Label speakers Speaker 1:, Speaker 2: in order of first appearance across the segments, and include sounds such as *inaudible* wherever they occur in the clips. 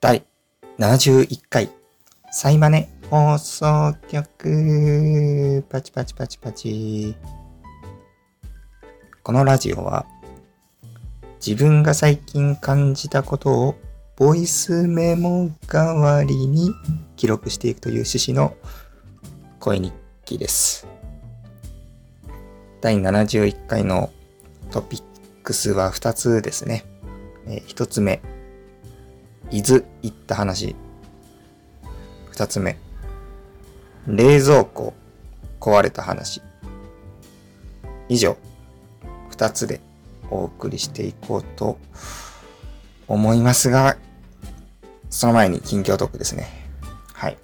Speaker 1: 第71回、サイマネ放送局、パチパチパチパチ。このラジオは、自分が最近感じたことをボイスメモ代わりに記録していくという趣旨の声日記です。第71回のトピックスは2つですね。えー、1つ目、伊豆行った話。2つ目、冷蔵庫壊れた話。以上、2つでお送りしていこうと思いますが、その前に近況トークですね。はい。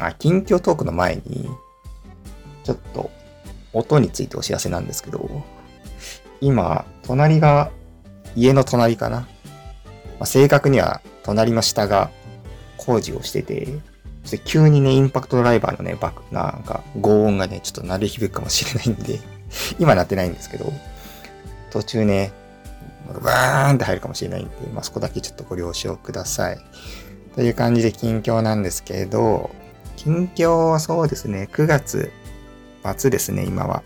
Speaker 1: あ、近況トークの前に、ちょっと音についてお知らせなんですけど、今、隣が、家の隣かな。まあ、正確には、隣の下が工事をしてて、て急にね、インパクトドライバーのね、バック、なんか、轟音がね、ちょっと鳴り響くかもしれないんで、*laughs* 今鳴ってないんですけど、途中ね、バーンって入るかもしれないんで、まあ、そこだけちょっとご了承ください。という感じで近況なんですけど、近況はそうですね、9月末ですね、今は。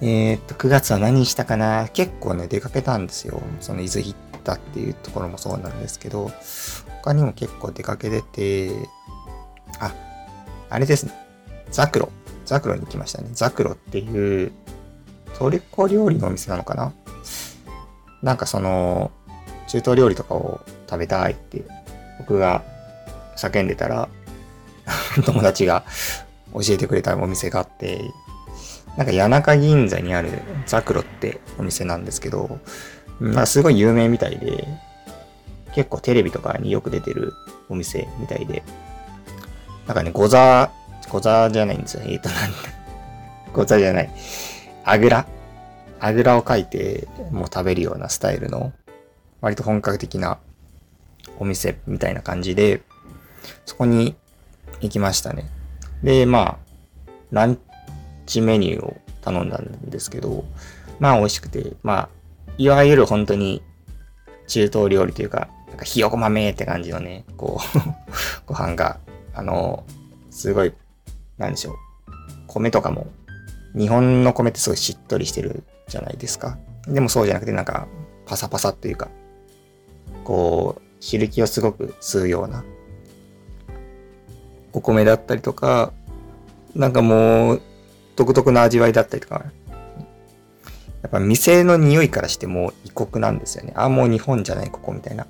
Speaker 1: えー、っと、9月は何したかな？結構ね、出かけたんですよ。その伊豆行ったっていうところもそうなんですけど、他にも結構出かけてて、あ、あれですね。ザクロ。ザクロに行きましたね。ザクロっていうトルコ料理のお店なのかな？なんかその、中東料理とかを食べたいって僕が叫んでたら、*laughs* 友達が教えてくれたお店があって、なんか谷中銀座にあるザクロってお店なんですけど、まあすごい有名みたいで、結構テレビとかによく出てるお店みたいで、なんかね、ゴザー、ゴザーじゃないんですよ。えっ、ー、と、なんだ。*laughs* ゴザじゃない。あぐらあぐらをかいて、もう食べるようなスタイルの、割と本格的なお店みたいな感じで、そこに行きましたね。で、まあ、ランチメニューを頼んだんですけど、まあ美味しくて、まあ、いわゆる本当に中東料理というか、なんかひよこ豆って感じのね、こう *laughs* ご飯が、あの、すごい、なんでしょう。米とかも、日本の米ってすごいしっとりしてるじゃないですか。でもそうじゃなくてなんか、パサパサっていうか、こう、汁気をすごく吸うような、お米だったりとか、なんかもう、独特な味わいだったりとか、やっぱ店の匂いからしても異国なんですよね。あ、もう日本じゃない、ここみたいな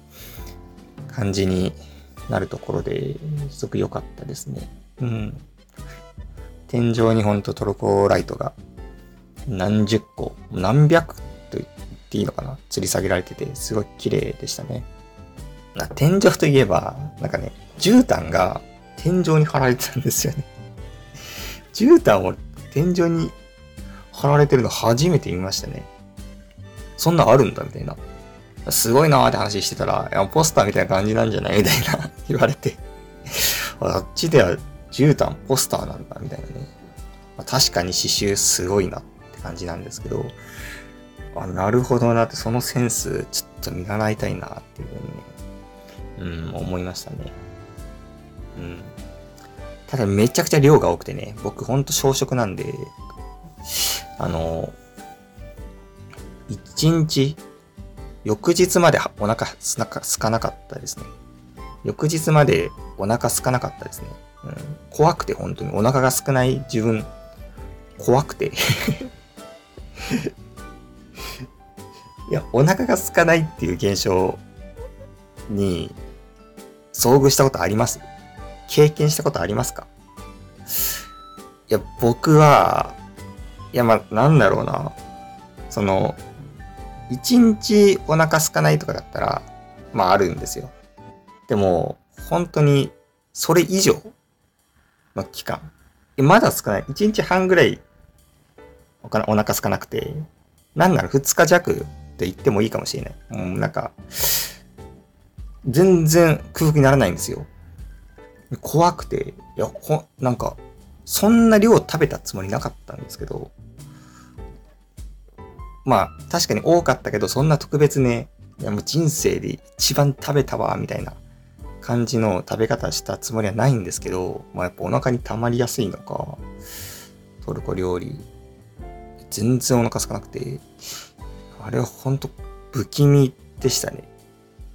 Speaker 1: 感じになるところで、すごく良かったですね。うん。天井にほんとトルコライトが何十個、何百と言っていいのかな？吊り下げられてて、すごい綺麗でしたね。な天井といえば、なんかね、絨毯が天井に貼られてたんですよね。絨毯を天井に貼られてるの初めて見ましたね。そんなあるんだみたいな。すごいなーって話してたら、いやポスターみたいな感じなんじゃないみたいな *laughs* 言われてあっちでは絨毯ポスターなんだみたいなね。まあ、確かに刺繍すごいなって感じなんですけど、あ、なるほどなって、そのセンスちょっと見習いたいなっていうふうにね、うん、思いましたね。うん。ただめちゃくちゃ量が多くてね、僕ほんと小食なんで、あの、一日、翌日までお腹すなか空かなかったですね。翌日までお腹空かなかったですね。うん、怖くて本当に。お腹が少ない自分、怖くて。*laughs* いや、お腹が空かないっていう現象に遭遇したことあります？経験したことありますか？いや、僕は、いや、ま、なんだろうな。その、一日お腹空かないとかだったら、まああるんですよ。でも、本当に、それ以上の期間。まだ少ない。一日半ぐらいおお腹空かなくて、なんなら二日弱って言ってもいいかもしれない。もうなんか、全然空腹にならないんですよ。怖くて、いや、ほ、なんか、そんな量食べたつもりなかったんですけど、まあ、確かに多かったけど、そんな特別ね、いやもう人生で一番食べたわ、みたいな感じの食べ方したつもりはないんですけど、まあやっぱお腹に溜まりやすいのか、トルコ料理、全然お腹空かなくて、あれはほんと不気味でしたね。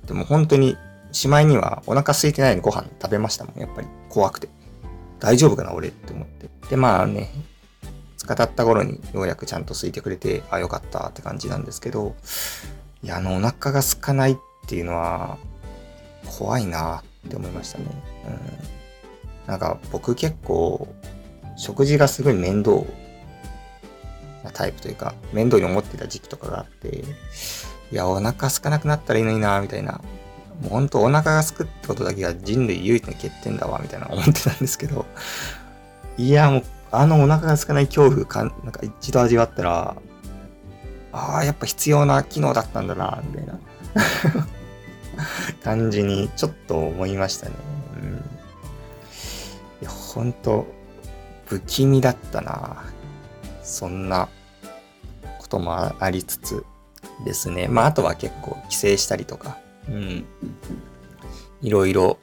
Speaker 1: でも本当に、しまいにはお腹空いてないのご飯食べましたもん。やっぱり怖くて。大丈夫かな俺って思って。で、まあね、使経った頃にようやくちゃんと空いてくれて、あ、よかったって感じなんですけど、いや、あの、お腹が空かないっていうのは、怖いなって思いましたね。うん。なんか僕結構、食事がすごい面倒なタイプというか、面倒に思ってた時期とかがあって、いや、お腹空かなくなったらいいのになみたいな。もうほんとお腹が空くってことだけが人類唯一の欠点だわ、みたいな思ってたんですけど、*laughs* いや、もう、あのお腹が空かない恐怖か、なんか一度味わったら、ああ、やっぱ必要な機能だったんだな、みたいな *laughs* 感じにちょっと思いましたね。うん。いや、ほんと、不気味だったな。そんなこともありつつですね。まあ、あとは結構帰省したりとか、うん。いろいろ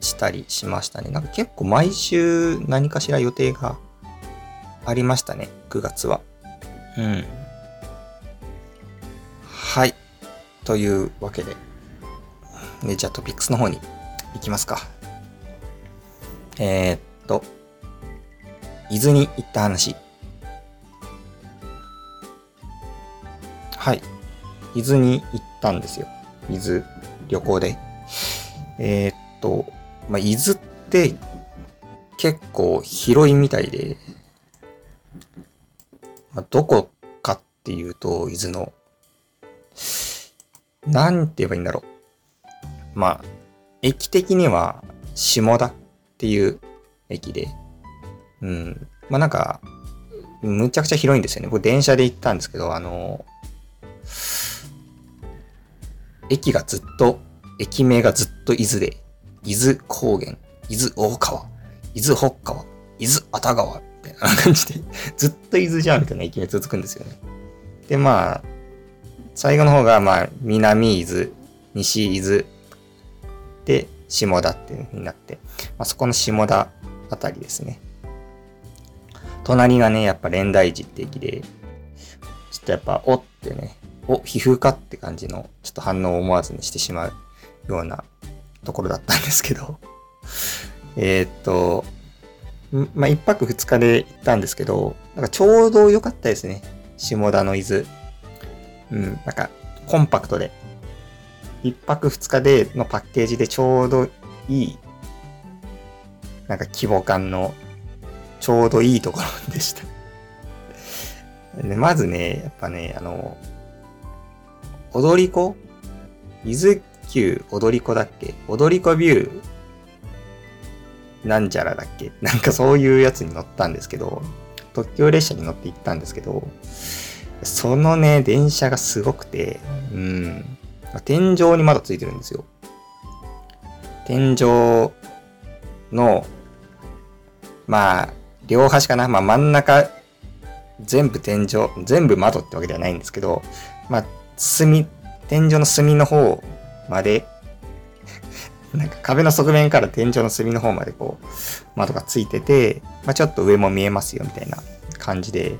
Speaker 1: したりしましたね。なんか結構毎週何かしら予定がありましたね。9月は。うん。はい。というわけで。で、じゃあトピックスの方に行きますか。えー、っと、伊豆に行った話。はい。伊豆に行ったんですよ。伊豆旅行で。えー、っと、まあ、伊豆って結構広いみたいで、まあ、どこかっていうと、伊豆のなんて言えばいいんだろう。まあ、駅的には下田っていう駅で、うん。まあなんか、むちゃくちゃ広いんですよね。僕電車で行ったんですけど、あの、駅がずっと、駅名がずっと伊豆で、伊豆高原、伊豆大川、伊豆北川、伊豆熱川みたいな感じで、*laughs* ずっと伊豆じゃんみたいな駅名続くんですよね。で、まあ、最後の方が、まあ、南伊豆、西伊豆、で、下田っていう風になって、まあ、そこの下田あたりですね。隣がね、やっぱ蓮台寺って駅で、ちょっとやっぱ、おってね、お、皮膚科って感じの、ちょっと反応を思わずにしてしまうようなところだったんですけど、*laughs* え、っと、まあ、一泊二日で行ったんですけど、なんかちょうど良かったですね。下田の伊豆。うん、なんか、コンパクトで、一泊二日でのパッケージでちょうどいい、なんか規模感のちょうどいいところでしたで。まずね、やっぱね、あの、踊り子？伊豆急踊り子だっけ？踊り子ビュー？なんちゃらだっけ？*laughs* なんかそういうやつに乗ったんですけど、特急列車に乗って行ったんですけど、そのね、電車がすごくて、うん。天井に窓ついてるんですよ。天井の、まあ、両端かな？まあ真ん中、全部天井、全部窓ってわけではないんですけど、まあ、隅、天井の隅の方まで、*laughs* なんか壁の側面から天井の隅の方までこう、窓がついてて、まあちょっと上も見えますよみたいな感じで、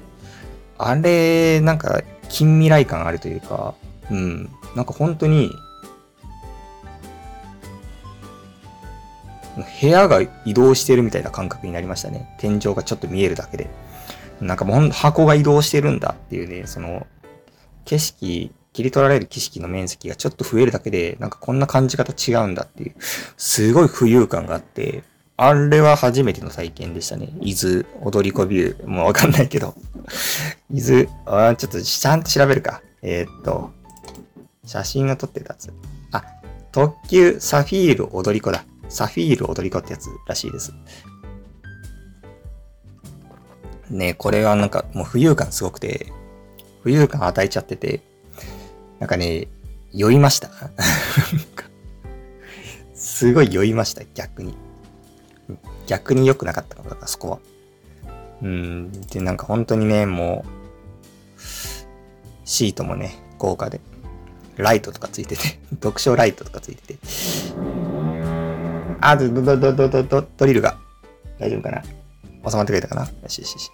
Speaker 1: あれ、なんか、近未来感あるというか、うん、なんか本当に、部屋が移動してるみたいな感覚になりましたね。天井がちょっと見えるだけで。なんかもう箱が移動してるんだっていうね、その、景色、切り取られる景色の面積がちょっと増えるだけで、なんかこんな感じ方違うんだっていう、すごい浮遊感があって、あれは初めての体験でしたね。伊豆、踊り子ビュー。もうわかんないけど。*laughs* 伊豆、あちょっとちゃんと調べるか。えー、っと、写真を撮ってたやつ。あ、特急サフィール踊り子だ。サフィール踊り子ってやつらしいです。ねこれはなんかもう浮遊感すごくて、浮遊感与えちゃってて、なんかね、酔いました？すごい酔いました、逆に。逆に良くなかったのか、そこは。うん。で、なんか本当にね、もう、シートもね、豪華で。ライトとかついてて、*laughs* 読書ライトとかついてて。あ、ド、ド、ド、ド、ド、ド、ドリルが。大丈夫かな収まってくれたかなよしよしよし。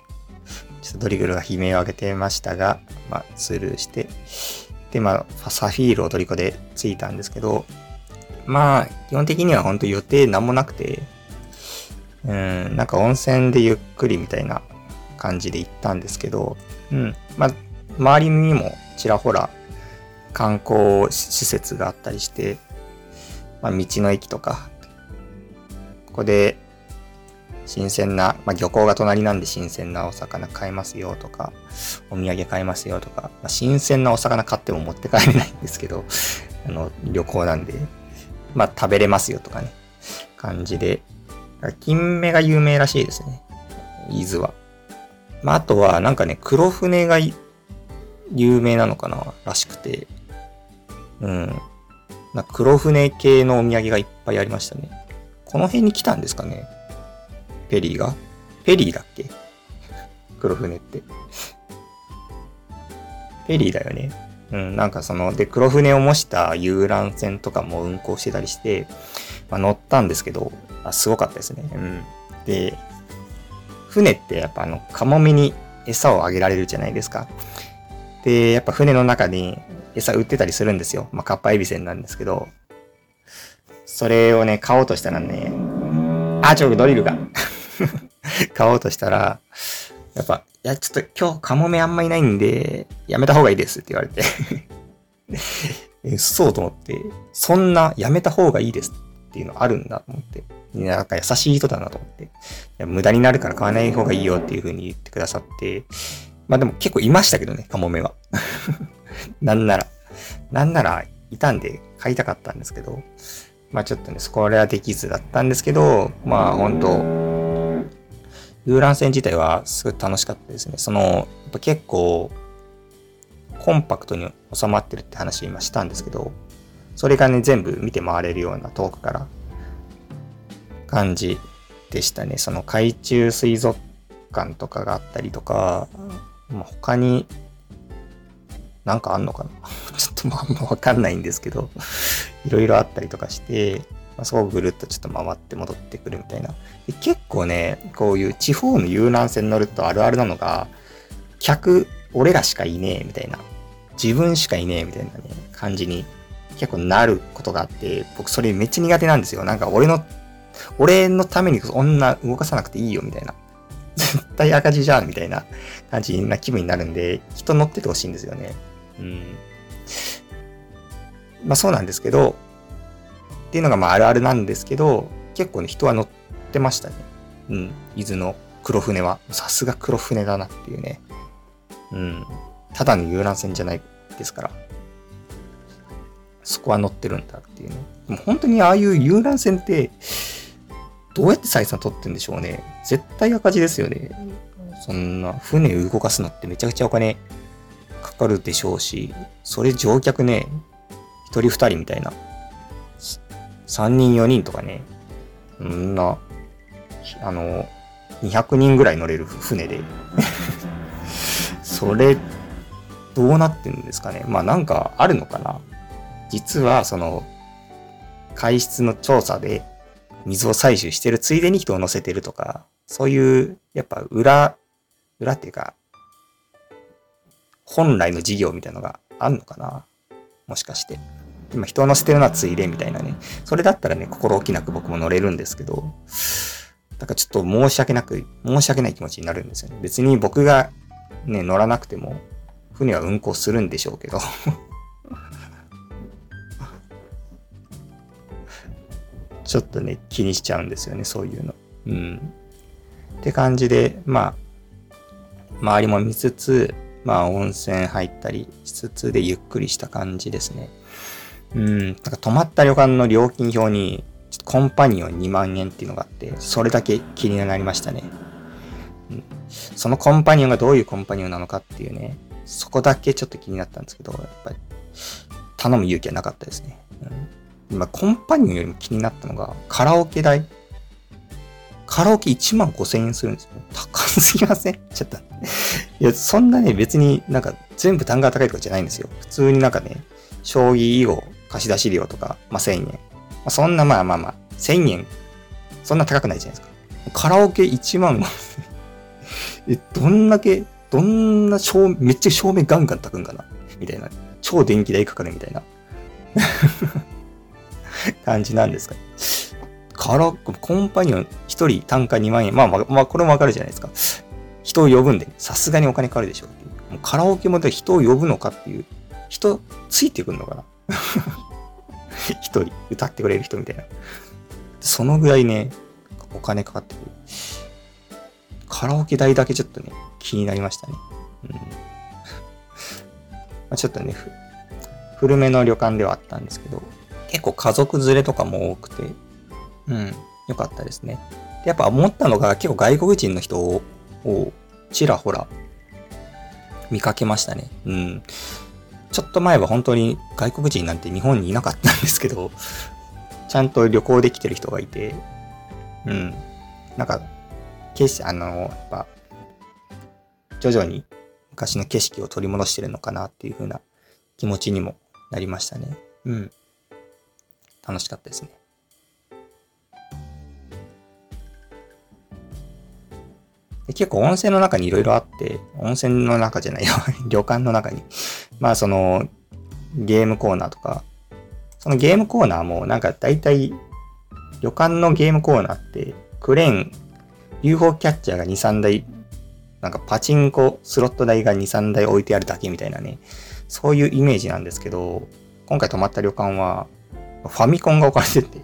Speaker 1: ちょっとドリルが悲鳴を上げてましたが、まあ、スルーして。で、まあ、サフィールをドリコでついたんですけど、まあ、基本的には本当予定なんもなくて、うん、なんか温泉でゆっくりみたいな感じで行ったんですけど、うん、まあ、周りにもちらほら観光施設があったりして、まあ、道の駅とか、ここで新鮮な、まあ、漁港が隣なんで新鮮なお魚買えますよとか、お土産買えますよとか、まあ、新鮮なお魚買っても持って帰れないんですけど、*laughs* あの、旅行なんで、まあ、食べれますよとかね、感じで、金目が有名らしいですね。伊豆は。まあ、あとは、なんかね、黒船が有名なのかならしくて、うん。な黒船系のお土産がいっぱいありましたね。この辺に来たんですかねペリーが？ペリーだっけ？*laughs* 黒船って。ペリーだよね。うん、なんかその、で、黒船を模した遊覧船とかも運航してたりして、まあ、乗ったんですけど、あすごかったですね。うん。で、船ってやっぱあの、カモメに餌をあげられるじゃないですか。で、やっぱ船の中に餌売ってたりするんですよ。まあ、カッパエビセンなんですけど、それをね、買おうとしたらね、あ、ちょ、ドリルが。*laughs* *laughs* 買おうとしたら、やっぱ、いや、ちょっと今日カモメあんまいないんで、やめた方がいいですって言われて。*laughs* え、そうと思って、そんなやめた方がいいですっていうのあるんだと思って、なんか優しい人だなと思って、いや無駄になるから買わない方がいいよっていう風に言ってくださって、まあでも結構いましたけどね、カモメは。*laughs* なんなら。なんなら、いたんで買いたかったんですけど、まあちょっとね、そこはできずだったんですけど、まあ本当遊覧船自体はすごい楽しかったですね。その、やっぱ結構、コンパクトに収まってるって話今したんですけど、それがね、全部見て回れるような遠くから感じでしたね。その海中水族館とかがあったりとか、ま、他になんかあんのかな？*laughs* ちょっとまあんまわかんないんですけど、いろいろあったりとかして、まあ、そこをぐるっとちょっと回って戻ってくるみたいな。で結構ね、こういう地方の遊覧船乗るとあるあるなのが、客、俺らしかいねえみたいな、自分しかいねえみたいなね、感じに結構なることがあって、僕それめっちゃ苦手なんですよ。なんか俺の、俺のために女動かさなくていいよみたいな。*laughs* 絶対赤字じゃんみたいな感じな気分になるんで、人乗っててほしいんですよね。うん。まあそうなんですけど、っていうのがまああるあるなんですけど、結構ね、人は乗ってましたね。うん。伊豆の黒船は。さすが黒船だなっていうね。うん。ただの遊覧船じゃないですから。そこは乗ってるんだっていうね。でも本当にああいう遊覧船って、どうやって採算取ってんでしょうね。絶対赤字ですよね。そんな船動かすのってめちゃくちゃお金かかるでしょうし、それ乗客ね、一人二人みたいな。三人四人とかね、そんな、あの、200人ぐらい乗れる船でそれ、どうなってんですかね。まあなんかあるのかな。実は、その、海質の調査で水を採取してるついでに人を乗せてるとか、そういう、やっぱ裏、裏っていうか、本来の事業みたいなのがあんのかなもしかして。今人を乗せてるのはついでみたいなね。それだったらね、心置きなく僕も乗れるんですけど、だからちょっと申し訳なく、申し訳ない気持ちになるんですよね。別に僕がね、乗らなくても、船は運航するんでしょうけど *laughs* ちょっとね、気にしちゃうんですよね、そういうの。うん。って感じで、まあ、周りも見つつ、まあ温泉入ったりしつつでゆっくりした感じですね。うん、なんか泊まった旅館の料金表に、コンパニオン2万円っていうのがあって、それだけ気になりましたね。うん、そのコンパニオンがどういうコンパニオンなのかっていうね、そこだけちょっと気になったんですけど、やっぱり頼む勇気はなかったですね。うん、今、コンパニオンよりも気になったのが、カラオケ代。カラオケ1万5千円するんですよ。高すぎません？ちょっと。いや、そんなね、別になんか全部単価が高いとかじゃないんですよ。普通になんかね、将棋囲碁貸し出し料とか、まあ、1000円。まあ、そんなまあまあまあ、1000円、そんな高くないじゃないですか。カラオケ1万 *laughs* え、どんだけ、どんな照明、めっちゃ照明ガンガン炊くんかな？みたいな。超電気代かかるみたいな *laughs* 感じなんですかね。カラオ、コンパニオン1人単価2万円。まあまあ、まあ、これもわかるじゃないですか。人を呼ぶんで、さすがにお金かかるでしょう。もうカラオケもで人を呼ぶのかっていう。人、ついてくんのかな？*laughs* 一人、歌ってくれる人みたいな。そのぐらいね、お金かかってくる。カラオケ代だけちょっとね、気になりましたね。うん。ま、ちょっとね、古めの旅館ではあったんですけど、結構家族連れとかも多くて、うん、よかったですね。でやっぱ思ったのが結構外国人の人をちらほら見かけましたね。うん。ちょっと前は本当に外国人なんて日本にいなかったんですけど、ちゃんと旅行できてる人がいて、うん。なんか、景色、あの、やっぱ、徐々に昔の景色を取り戻してるのかなっていう風な気持ちにもなりましたね。うん。楽しかったですね。で結構温泉の中にいろいろあって、温泉の中じゃないよ *laughs* 旅館の中に、まあそのゲームコーナーとか、そのゲームコーナーもなんか大体旅館のゲームコーナーってクレーン、UFO キャッチャーが2、3台、なんかパチンコ、スロット台が2、3台置いてあるだけみたいなね、そういうイメージなんですけど、今回泊まった旅館はファミコンが置かれてて、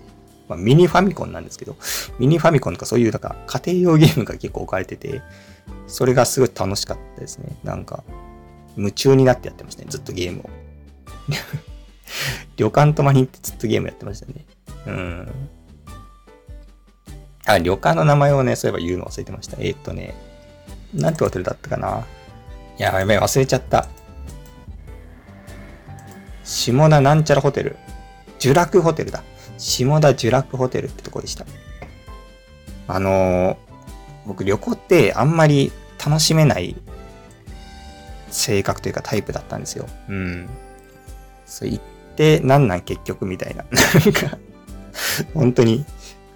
Speaker 1: まあ、ミニファミコンなんですけど、ミニファミコンとかそういうなんか家庭用ゲームが結構置かれてて、それがすごい楽しかったですね。なんか、夢中になってやってましたね、ずっとゲームを。*laughs* 旅館泊まりに行ってずっとゲームやってましたね。うん。あ、旅館の名前をね、そういえば言うの忘れてました。えー、っとね、なんてホテルだったかな。いや、やべえ、忘れちゃった。下田なんちゃらホテル。呪楽ホテルだ。下田呪楽ホテルってとこでした。あのー、僕旅行ってあんまり楽しめない性格というかタイプだったんですよ。うん。そう言ってなんなん結局みたいな。*laughs* なんか、本当に、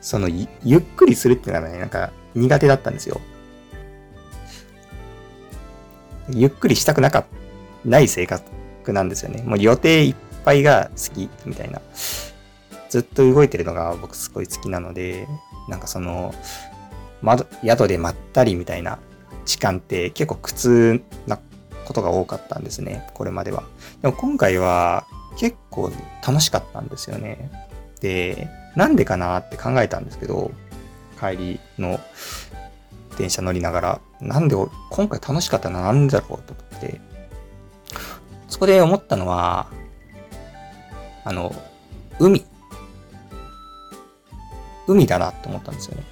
Speaker 1: そのゆっくりするっていうのはね、なんか苦手だったんですよ。ゆっくりしたくなかない性格なんですよね。もう予定いっぱいが好きみたいな。ずっと動いてるのが僕すごい好きなので、なんかその、窓、宿でまったりみたいな時間って結構苦痛なことが多かったんですね、これまでは。でも今回は結構楽しかったんですよね。で、なんでかなって考えたんですけど、帰りの電車乗りながら、なんで、今回楽しかったのは何だろうと思って、そこで思ったのは、あの、海。海だなって思ったんですよね。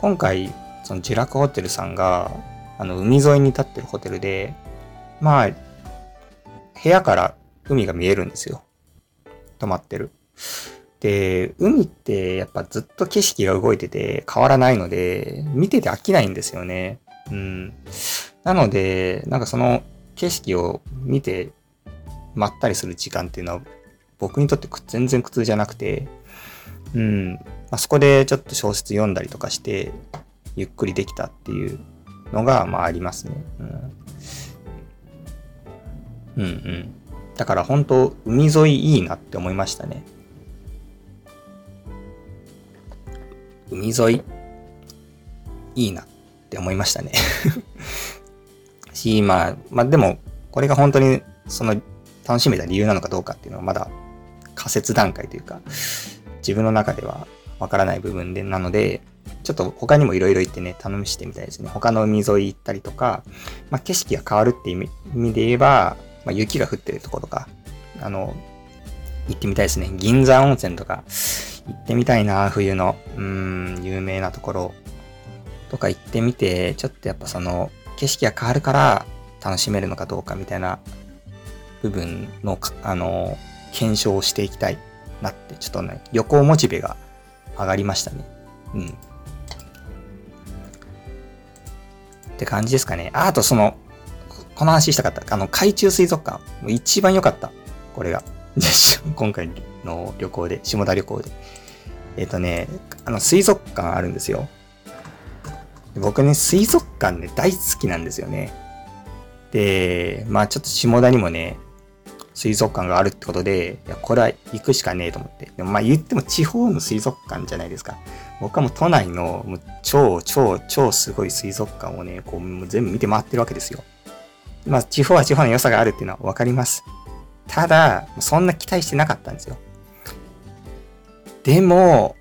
Speaker 1: 今回、そのジュラクホテルさんが、あの、海沿いに立ってるホテルで、まあ、部屋から海が見えるんですよ。泊まってる。で、海ってやっぱずっと景色が動いてて変わらないので、見てて飽きないんですよね。うん。なので、なんかその景色を見てまったりする時間っていうのは僕にとって全然苦痛じゃなくて、うん、まあ、そこでちょっと小説読んだりとかして、ゆっくりできたっていうのが、まあありますね。うん。うんうん。だから本当、海沿いいいなって思いましたね。海沿い、いいなって思いましたね *laughs* し、まあ、まあでも、これが本当にその楽しめた理由なのかどうかっていうのはまだ仮説段階というか、自分の中ではわからない部分で、なので、ちょっと他にもいろいろ行ってね、頼みしてみたいですね。他の海沿い行ったりとか、まあ、景色が変わるっていう意味で言えば、まあ、雪が降ってるところとか、あの、行ってみたいですね。銀山温泉とか、行ってみたいな、冬の、うん、有名なところとか行ってみて、ちょっとやっぱその、景色が変わるから楽しめるのかどうかみたいな部分の、あの、検証をしていきたいなって、ちょっとね、旅行モチベが上がりましたね。うん。って感じですかね。あ、あとその、この話したかった。あの、海中水族館。もう一番良かった。これが。*laughs* 今回の旅行で、下田旅行で。えっ、ー、とね、あの、水族館あるんですよ。僕ね、水族館ね、大好きなんですよね。で、まあちょっと下田にもね、水族館があるってことで、いや、これは行くしかねえと思って。でもまあ言っても地方の水族館じゃないですか。僕はもう都内のもう超超超すごい水族館をね、こう全部見て回ってるわけですよ。まあ地方は地方の良さがあるっていうのはわかります。ただ、そんな期待してなかったんですよ。でも、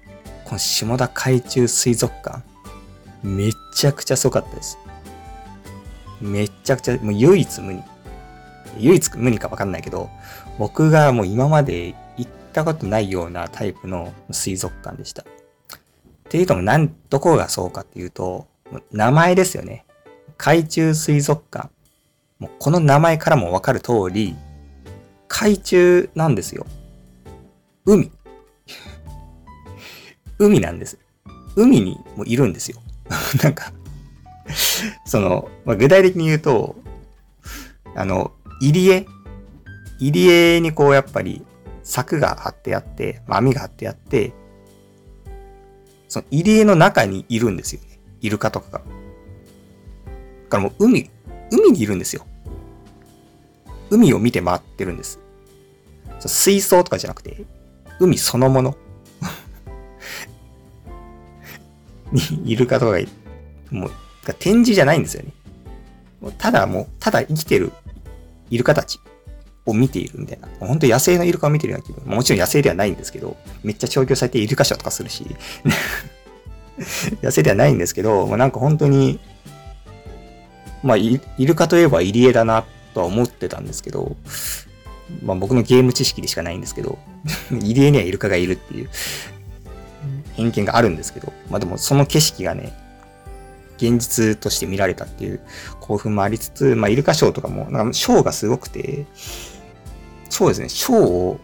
Speaker 1: この下田海中水族館、めちゃくちゃすごかったです。めちゃくちゃ、もう唯一無二。唯一無二かわかんないけど、僕がもう今まで行ったことないようなタイプの水族館でした。っていうとも、なん、どこがそうかっていうと、名前ですよね。海中水族館。もうこの名前からもわかる通り、海中なんですよ。海。*laughs* 海なんです。海にもいるんですよ。*laughs* なんかその、まあ、具体的に言うと、あの、入り江入り江にこうやっぱり柵が張ってあって、まあ、網が張ってあって、その入り江の中にいるんですよね。イルカとかが。だからもう海、海にいるんですよ。海を見て回ってるんです。水槽とかじゃなくて、海そのもの *laughs* にイルカとかが、もう、展示じゃないんですよね。ただもう、ただ生きてるイルカたちを見ているみたいな。本当野生のイルカを見てるような気分。もちろん野生ではないんですけど、めっちゃ調教されてイルカショーとかするし、*laughs* 野生ではないんですけど、まあ、なんか本当に、まあイ、ルカといえば入江だなとは思ってたんですけど、まあ僕のゲーム知識でしかないんですけど、*laughs* 入江にはイルカがいるっていう偏見があるんですけど、まあでもその景色がね、現実として見られたっていう興奮もありつつ、まあイルカショーとかも、なんかショーがすごくて、そうですね、ショ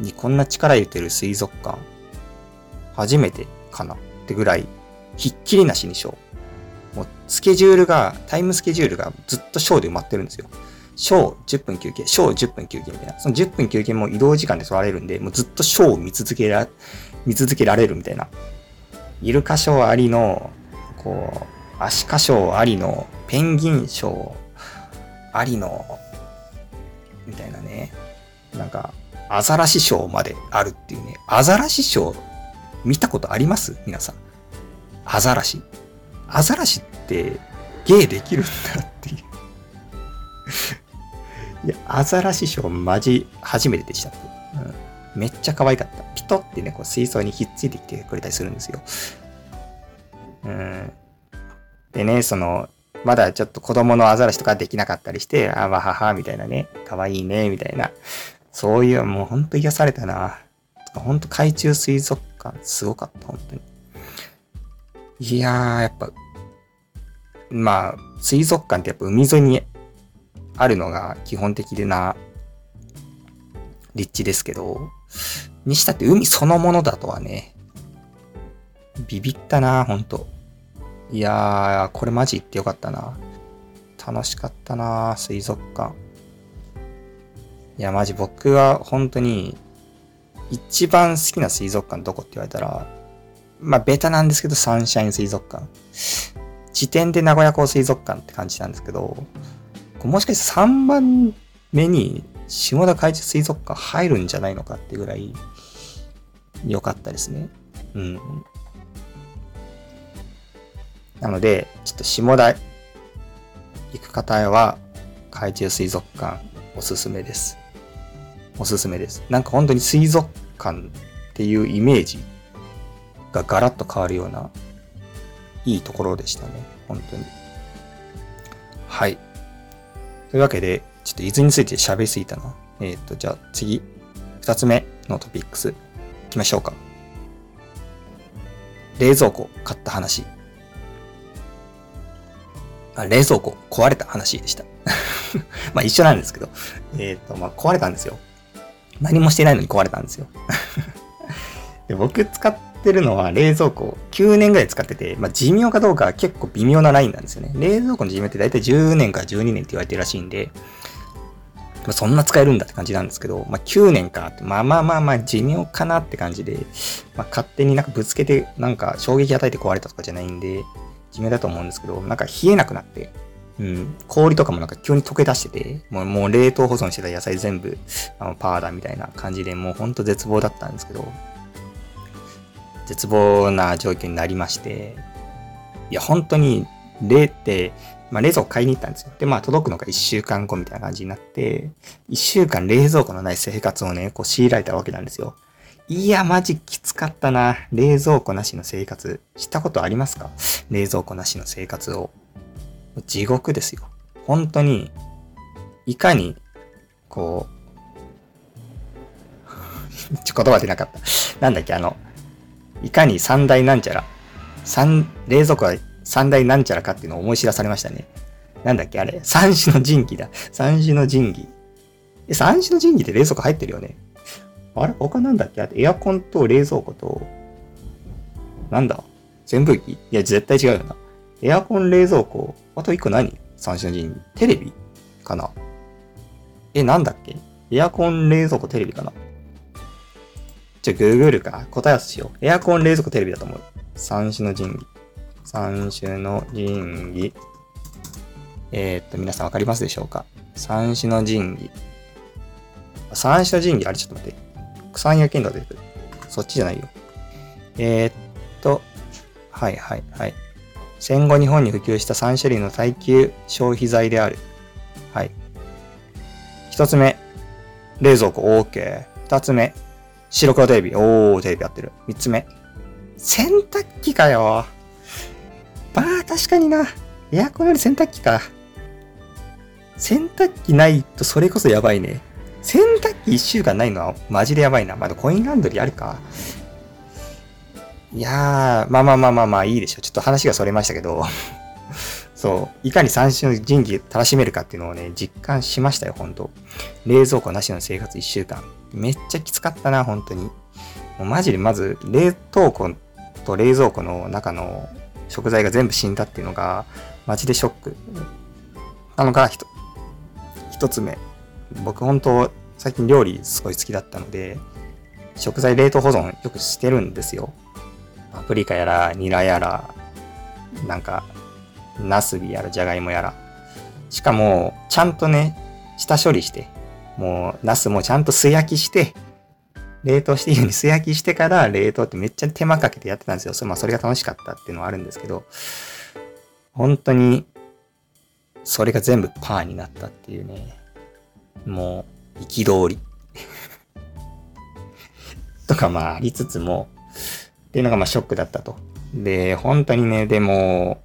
Speaker 1: ーにこんな力入れてる水族館、初めてかなってぐらい、ひっきりなしにショー。もうスケジュールが、タイムスケジュールがずっとショーで埋まってるんですよ。ショー10分休憩、ショー10分休憩みたいな。その10分休憩も移動時間で取られるんで、もうずっとショーを見続けら、見続けられるみたいな。イルカショーありの、こう、アシカショーありの、ペンギンショーありの、みたいなね。なんか、アザラシショーまであるっていうね。アザラシショー見たことあります？皆さん。アザラシ。アザラシって芸できるんだっていう *laughs* いや、アザラシショーマジ初めてでした、うん。めっちゃ可愛かった。ピトってね、こう水槽にひっついてきてくれたりするんですよ。うん。でね、その、まだちょっと子供のアザラシとかできなかったりして、あわはは、みたいなね、可愛いね、みたいな。そういう、もうほんと癒されたな。ほんと海中水族館、すごかった、本当に。いやー、やっぱ、まあ、水族館ってやっぱ海沿いにあるのが基本的でな立地ですけど、にしたって海そのものだとはね、ビビったな、ほんと。いやー、これマジ行ってよかったな。楽しかったな、水族館。いや、マジ僕は本当に、一番好きな水族館どこって言われたら、まあ、ベタなんですけど、サンシャイン水族館。時点で名古屋港水族館って感じなんですけど、もしかして3番目に下田海中水族館入るんじゃないのかってぐらい良かったですね。うん。なので、ちょっと下田行く方は海中水族館おすすめです。おすすめです。なんか本当に水族館っていうイメージがガラッと変わるようないいところでしたね。本当に。はい。というわけで、ちょっと伊豆について喋りすぎたな。えっ、ー、と、じゃあ次、二つ目のトピックス、行きましょうか。冷蔵庫買った話。あ冷蔵庫壊れた話でした。*laughs* まあ一緒なんですけど。えっ、ー、と、まあ壊れたんですよ。何もしてないのに壊れたんですよ。*laughs* で僕使っってるのは冷蔵庫9年ぐらい使ってて、まあ、寿命かどうか結構微妙なラインなんですよね。冷蔵庫の寿命って大体10年から12年って言われてるらしいんで、まそんな使えるんだって感じなんですけど、まあ9年かって、まあまあまあまあ寿命かなって感じで、まあ勝手になんかぶつけて、なんか衝撃与えて壊れたとかじゃないんで、寿命だと思うんですけど、なんか冷えなくなって、うん、氷とかもなんか急に溶け出してて、もうもう冷凍保存してた野菜全部あのパーだみたいな感じで、もうほんと絶望だったんですけど、絶望な状況になりまして、いや、本当に、冷って、まあ、冷蔵庫買いに行ったんですよ。で、まあ、届くのが1週間後みたいな感じになって、1週間冷蔵庫のない生活をね、こう強いられたわけなんですよ。いや、マジきつかったな。冷蔵庫なしの生活。したことありますか？冷蔵庫なしの生活を。地獄ですよ。本当に、いかに、こう、*laughs* ちょ、言葉出なかった。なんだっけ、あの、いかに三大なんちゃら、三、冷蔵庫は三大なんちゃらかっていうのを思い知らされましたね。なんだっけ、あれ、三種の神器だ。三種の神器。え、三種の神器って冷蔵庫入ってるよね？あれ他なんだっけ？あとエアコンと冷蔵庫と、なんだ？扇風機？いや、絶対違うよな。エアコン、冷蔵庫、あと一個何？三種の神器。テレビかな？え、なんだっけ？エアコン、冷蔵庫、テレビかな？じゃ、グーグルか。答え合わせしよう。エアコン、冷蔵庫、テレビだと思う。三種の神器。三種の神器。えー、っと、皆さんわかりますでしょうか？三種の神器。三種の神器、あれちょっと待って。草屋剣道出てくる。そっちじゃないよ。えー、っと、はいはいはい。戦後日本に普及した3種類の耐久消費財である。はい。一つ目、冷蔵庫 OK。二つ目、白黒テレビ。おー、テレビやってる。三つ目、洗濯機かよ。まあ、確かにな。エアコンより洗濯機か。洗濯機ないとそれこそやばいね。洗濯機1週間ないのはマジでやばいな。まだコインランドリーあるか。いやー、まあまあまあまあまあいいでしょ。ちょっと話がそれましたけど。そう、いかに三種の神器楽しめるかっていうのをね、実感しましたよ、ほんと。冷蔵庫なしの生活1週間。めっちゃきつかったな、本当に。もうマジでまず、冷凍庫と冷蔵庫の中の食材が全部死んだっていうのが、マジでショック。なのが、一つ目。僕本当最近料理すごい好きだったので、食材冷凍保存よくしてるんですよ。パプリカやら、ニラやら、なんか、ナスビやら、じゃがいもやら。しかも、ちゃんとね、下処理して、もう、ナスもちゃんと素焼きして、冷凍していいように素焼きしてから冷凍ってめっちゃ手間かけてやってたんですよ。そまあそれが楽しかったっていうのはあるんですけど、本当に、それが全部パーになったっていうね。もう、憤り *laughs* とかまあありつつも、っていうのがまあショックだったと。で、本当にね、でも、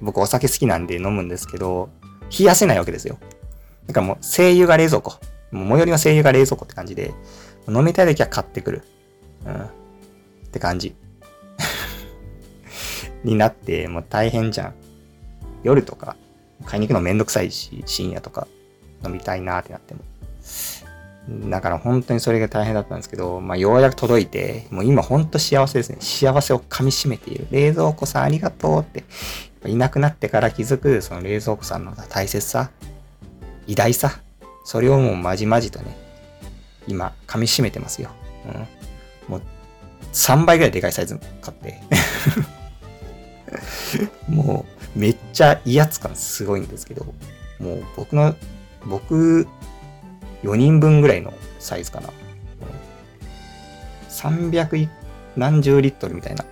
Speaker 1: 僕お酒好きなんで飲むんですけど、冷やせないわけですよ。だからもう、精油が冷蔵庫。もう最寄りの精油が冷蔵庫って感じで、飲みたい時は買ってくる。うん。って感じ。*laughs* になって、もう大変じゃん。夜とか、買いに行くのめんどくさいし、深夜とか、飲みたいなってなっても。だから本当にそれが大変だったんですけど、まあようやく届いて、もう今本当幸せですね。幸せを噛み締めている。冷蔵庫さんありがとうって。いなくなってから気づく、その冷蔵庫さんの大切さ、偉大さ。それをもうまじまじとね、今噛み締めてますよ。うん。もう3倍ぐらいでかいサイズ買って。*laughs* もうめっちゃ威圧感すごいんですけど、もう僕の僕、4人分ぐらいのサイズかな。300何十リットルみたいな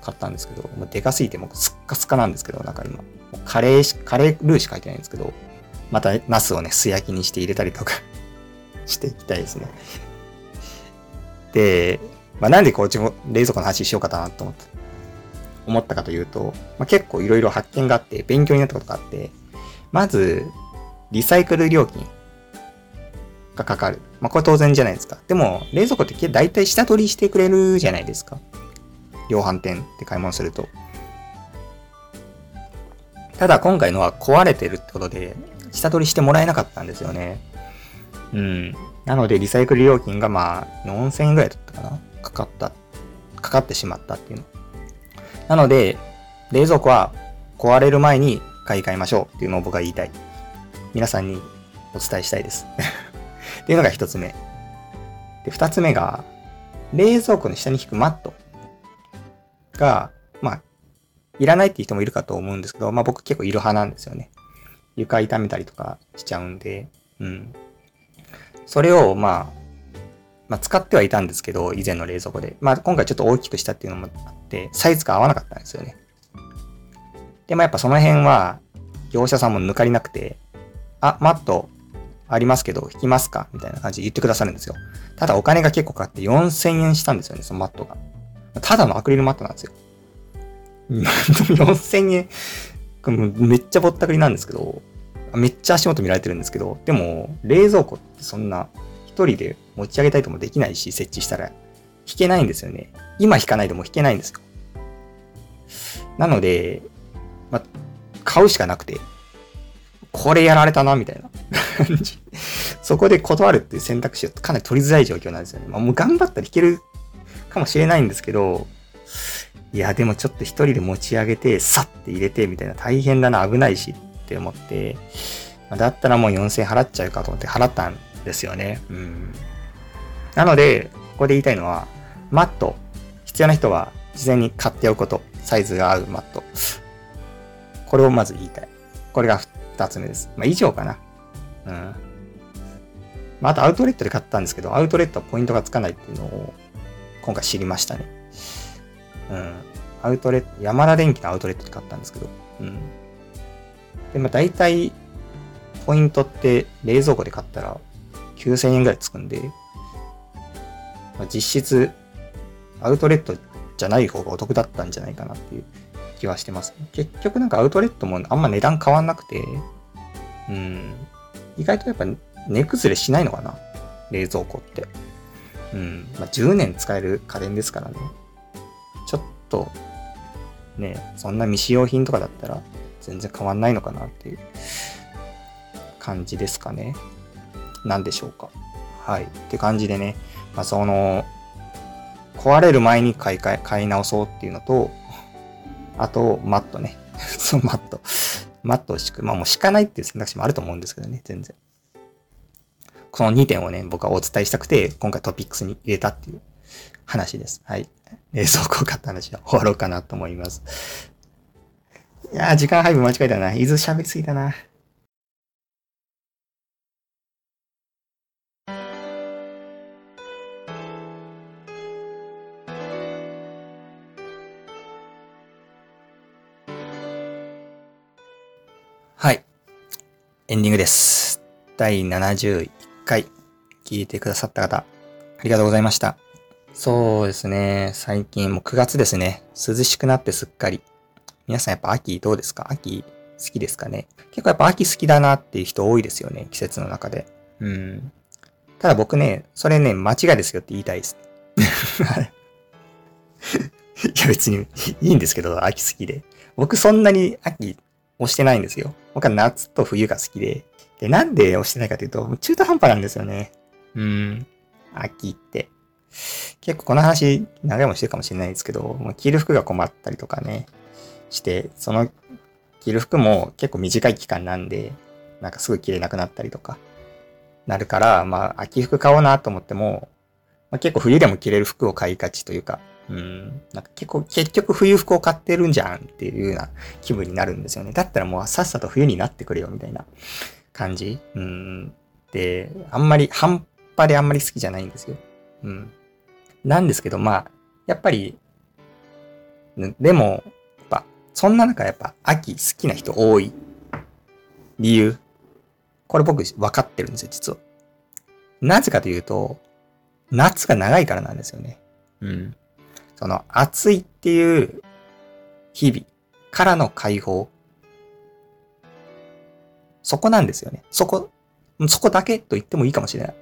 Speaker 1: 買ったんですけど、もうでかすぎてもうスッカスカなんですけど、なんか今、カレー、カレールーしか書いてないんですけど、またナスをね、素焼きにして入れたりとか *laughs* していきたいですね。で、まあ、なんでこう、ちも冷蔵庫の話しようかなと思った、思ったかというと、まあ、結構いろいろ発見があって、勉強になったことがあって、まず、リサイクル料金がかかる。まあ、これ当然じゃないですか。でも、冷蔵庫って大体下取りしてくれるじゃないですか。量販店で買い物すると。ただ今回のは壊れてるってことで、下取りしてもらえなかったんですよね。うん。なので、リサイクル料金がまあ、4000円ぐらいだったかな？かかった。かかってしまったっていうの。なので、冷蔵庫は壊れる前に買い替えましょうっていうのを僕は言いたい。皆さんにお伝えしたいです。*laughs* っていうのが一つ目。で、二つ目が、冷蔵庫の下に引くマットが、まあ、いらないっていう人もいるかと思うんですけど、まあ僕結構いる派なんですよね。床痛めたりとかしちゃうんで、うん。それを、まあ、まあ、使ってはいたんですけど、以前の冷蔵庫で。まあ、今回ちょっと大きくしたっていうのもあって、サイズが合わなかったんですよね。で、まあ、やっぱその辺は、業者さんも抜かりなくて、あ、マットありますけど、引きますか？みたいな感じで言ってくださるんですよ。ただお金が結構かかって4000円したんですよね、そのマットが。ただのアクリルマットなんですよ。4000円、めっちゃぼったくりなんですけど、めっちゃ足元見られてるんですけど、でも、冷蔵庫ってそんな、一人で持ち上げたいともできないし、設置したら、引けないんですよね。今引かないでも引けないんですよ。なので、ま、買うしかなくて、これやられたな、みたいな感じ。*laughs* そこで断るっていう選択肢はかなり取りづらい状況なんですよね。まあ、もう頑張ったら引けるかもしれないんですけど、いや、でもちょっと一人で持ち上げて、さって入れて、みたいな大変だな、危ないしって思って、だったらもう4000払っちゃうかと思って払ったんですよね。うん。なので、ここで言いたいのは、マット、必要な人は事前に買っておくこと。サイズが合うマット。これをまず言いたい。これが二つ目です。まあ、以上かな。うん。まあ、あとアウトレットで買ったんですけど、アウトレットはポイントがつかないっていうのを今回知りましたね。うん。アウトレット、山田電機のアウトレットで買ったんですけど、うん。で、まあ大体、ポイントって冷蔵庫で買ったら9000円ぐらいつくんで、まあ、実質、アウトレットじゃない方がお得だったんじゃないかなっていう気はしてます、結局なんかアウトレットもあんま値段変わんなくて、うん。意外とやっぱ値崩れしないのかな？冷蔵庫って。うん。まあ、10年使える家電ですからね。ちょっと、ね、そんな未使用品とかだったら全然変わんないのかなっていう感じですかね。なんでしょうか。はい。って感じでね、まあ、その、壊れる前に買い替え、買い直そうっていうのと、あと、マットね。*laughs* そのマット。マットを敷く。まあもう敷かないっていう選択肢もあると思うんですけどね、全然。この2点をね、僕はお伝えしたくて、今回トピックスに入れたっていう話です。はい。冷蔵庫を買った話は終わろうかなと思います。いやー、時間配分間違えたな。伊豆喋りすぎたな。はい。エンディングです。第71回聞いてくださった方、ありがとうございました。そうですね。最近もう9月ですね。涼しくなってすっかり。皆さんやっぱ秋どうですか？秋好きですかね？結構やっぱ秋好きだなっていう人多いですよね。季節の中で。うん。ただ僕ね、それね、間違いですよって言いたいです。*laughs* いや別にいいんですけど、秋好きで。僕そんなに秋押してないんですよ。僕は夏と冬が好きで。で、なんで押してないかというと、中途半端なんですよね。うん。秋って。結構この話、長いもしてるかもしれないですけど、もう着る服が困ったりとかね、して、その着る服も結構短い期間なんで、なんかすぐ着れなくなったりとか、なるから、まあ、秋服買おうなと思っても、まあ、結構冬でも着れる服を買いがちというか、うん、なんか結構、結局冬服を買ってるんじゃんっていうような気分になるんですよね。だったらもうさっさと冬になってくれよみたいな感じ？うん。で、あんまり、半端であんまり好きじゃないんですよ。うん。なんですけど、まあ、やっぱり、でも、やっぱ、そんな中やっぱ秋好きな人多い理由？これ僕分かってるんですよ、実は。なぜかというと、夏が長いからなんですよね。うん。その暑いっていう日々からの解放。そこなんですよね。そこ、そこだけと言ってもいいかもしれない。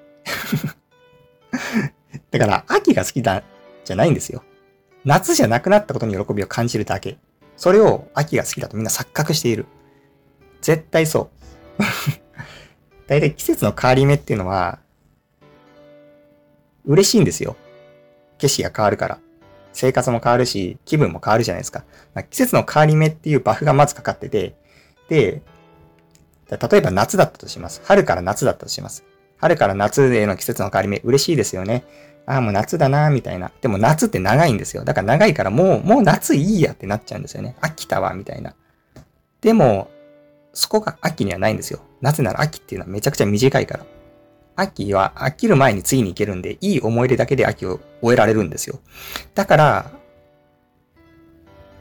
Speaker 1: *laughs* だから、秋が好きだ、じゃないんですよ。夏じゃなくなったことに喜びを感じるだけ。それを秋が好きだとみんな錯覚している。絶対そう。*laughs* 大体季節の変わり目っていうのは、嬉しいんですよ。景色が変わるから。生活も変わるし、気分も変わるじゃないですか。ま、季節の変わり目っていうバフがまずかかってて、で、例えば夏だったとします。春から夏だったとします。春から夏への季節の変わり目、嬉しいですよね。ああ、もう夏だな、みたいな。でも夏って長いんですよ。だから長いからもう、もう夏いいやってなっちゃうんですよね。飽きたわ、みたいな。でも、そこが秋にはないんですよ。なぜなら秋っていうのはめちゃくちゃ短いから。秋は飽きる前に次に行けるんで、いい思い出だけで秋を終えられるんですよ。だから、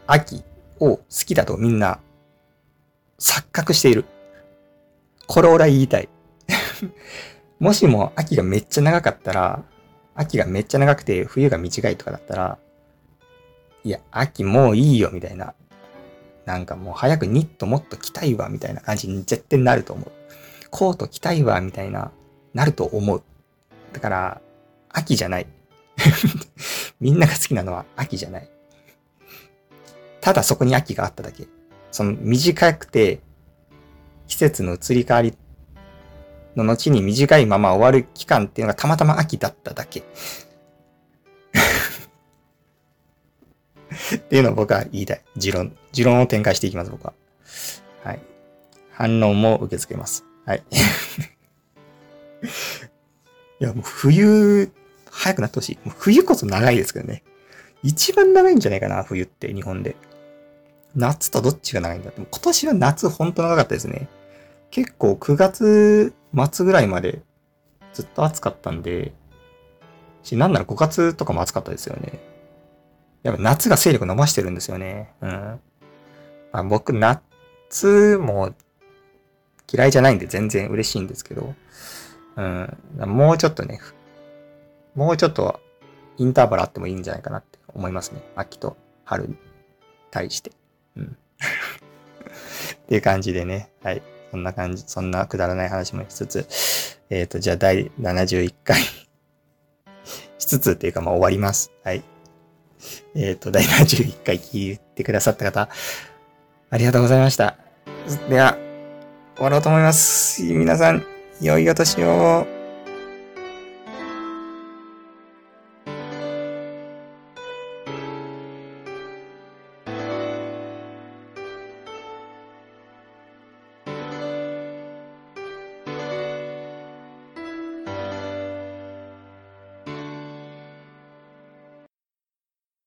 Speaker 1: 秋を好きだとみんな錯覚している。これ俺は言いたい。*laughs* もしも秋がめっちゃ長かったら、秋がめっちゃ長くて冬が短いとかだったら、いや、秋もういいよみたいな。なんかもう早くニットもっと着たいわみたいな感じに絶対なると思う。コート着たいわみたいな、なると思う。だから、秋じゃない。*laughs* みんなが好きなのは秋じゃない。ただそこに秋があっただけ。その短くて季節の移り変わりの後に短いまま終わる期間っていうのがたまたま秋だっただけ。*laughs* っていうのを僕は言いたい。持論。持論を展開していきます、僕は。はい。反応も受け付けます。はい。*laughs* いや、もう冬、早くなってほしい。もう冬こそ長いですけどね。一番長いんじゃないかな、冬って日本で。夏とどっちが長いんだ？って。今年は夏ほんと長かったですね。結構9月末ぐらいまでずっと暑かったんで、し、なんなら5月とかも暑かったですよね。やっぱ夏が勢力伸ばしてるんですよね。うん。まあ、僕、夏も嫌いじゃないんで全然嬉しいんですけど、うん。もうちょっとね、もうちょっとインターバルあってもいいんじゃないかなって思いますね。秋と春に対して。っていう感じでね。はい。そんな感じ、そんなくだらない話もしつつ、えっ、ー、と、じゃあ第71回しつつっていうかまあ終わります。はい。えっ、ー、と、第71回聞いてくださった方、ありがとうございました。では、終わろうと思います。皆さん、良いお年を。